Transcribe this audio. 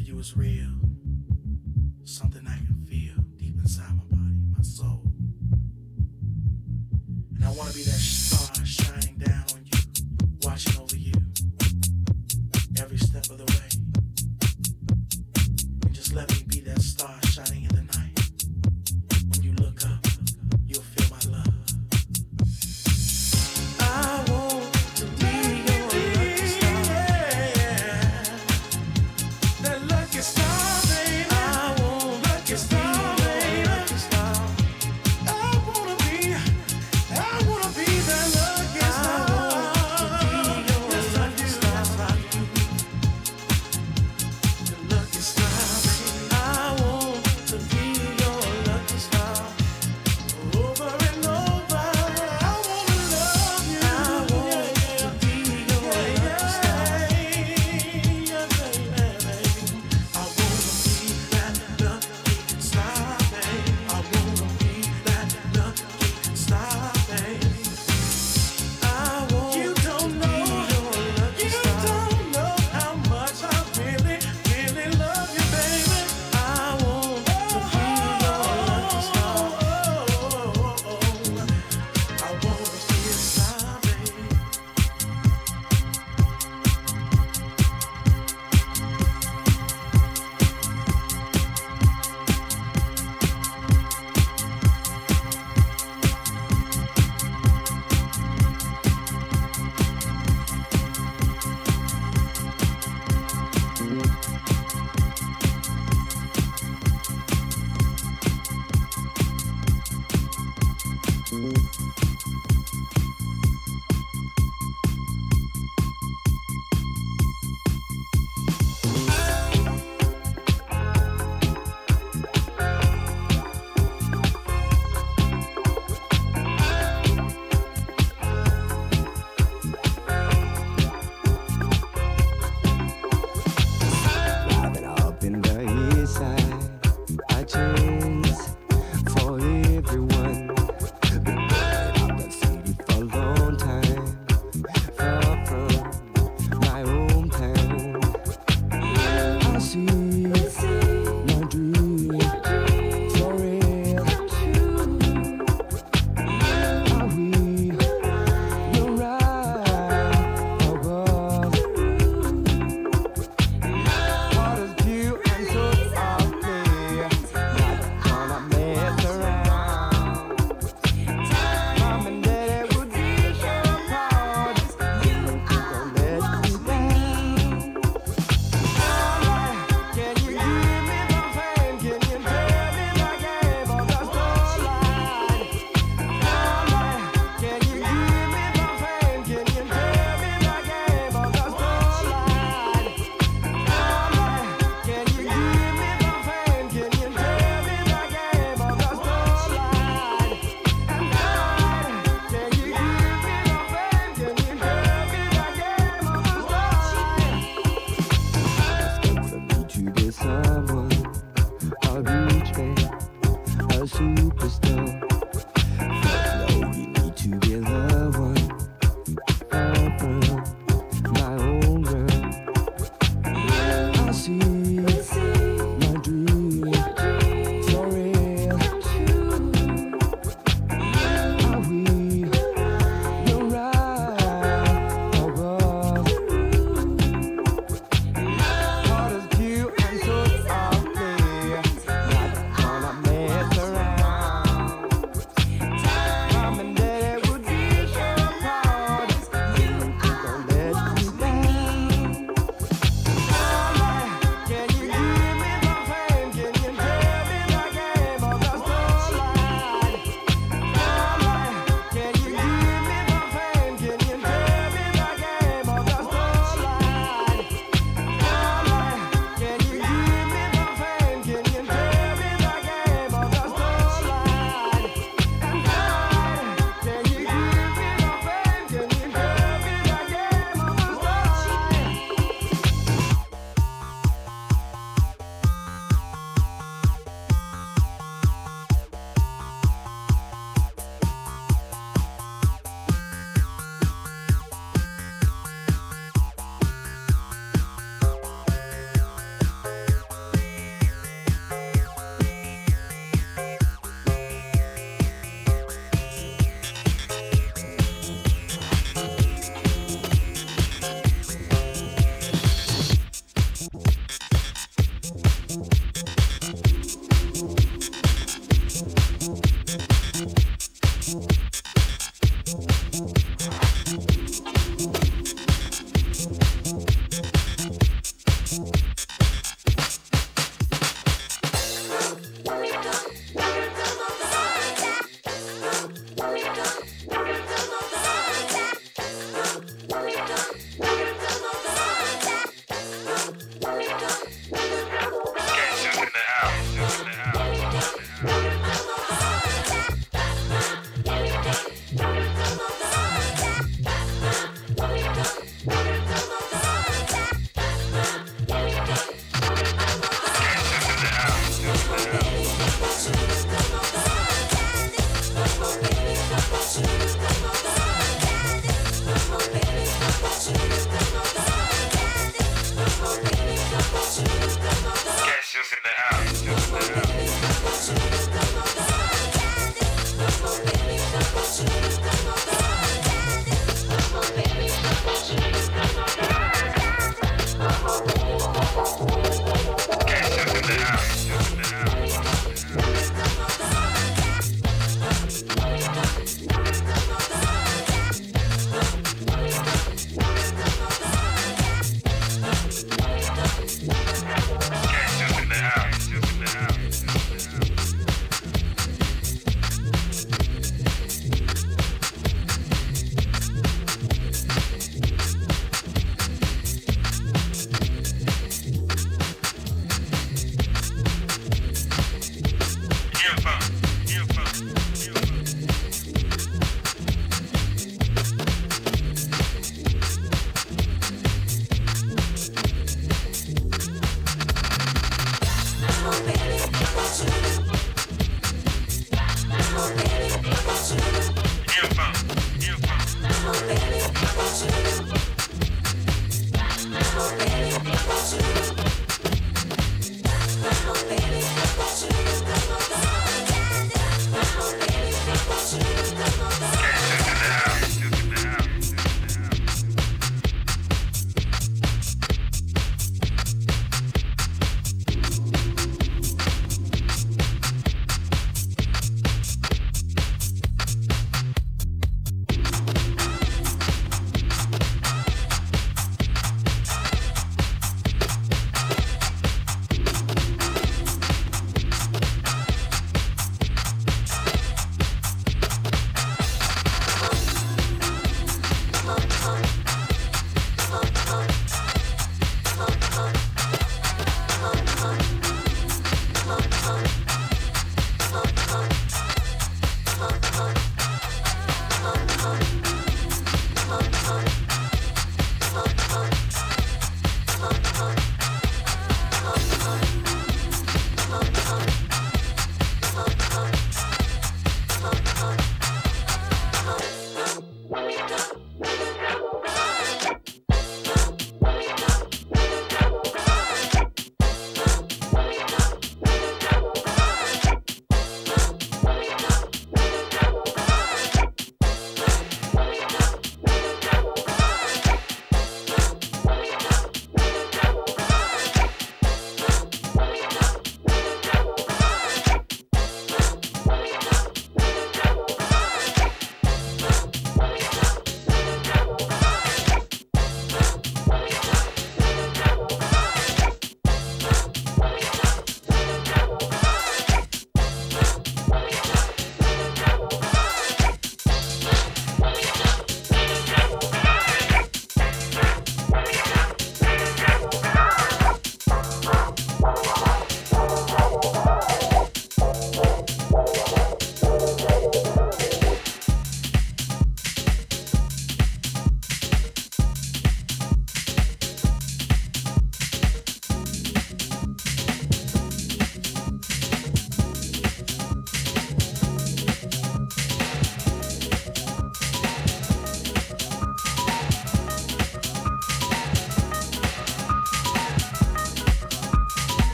for you is real. Something I can feel deep inside my body, my soul. And I want to be that star shining down on you, watching over you. Every step of the way.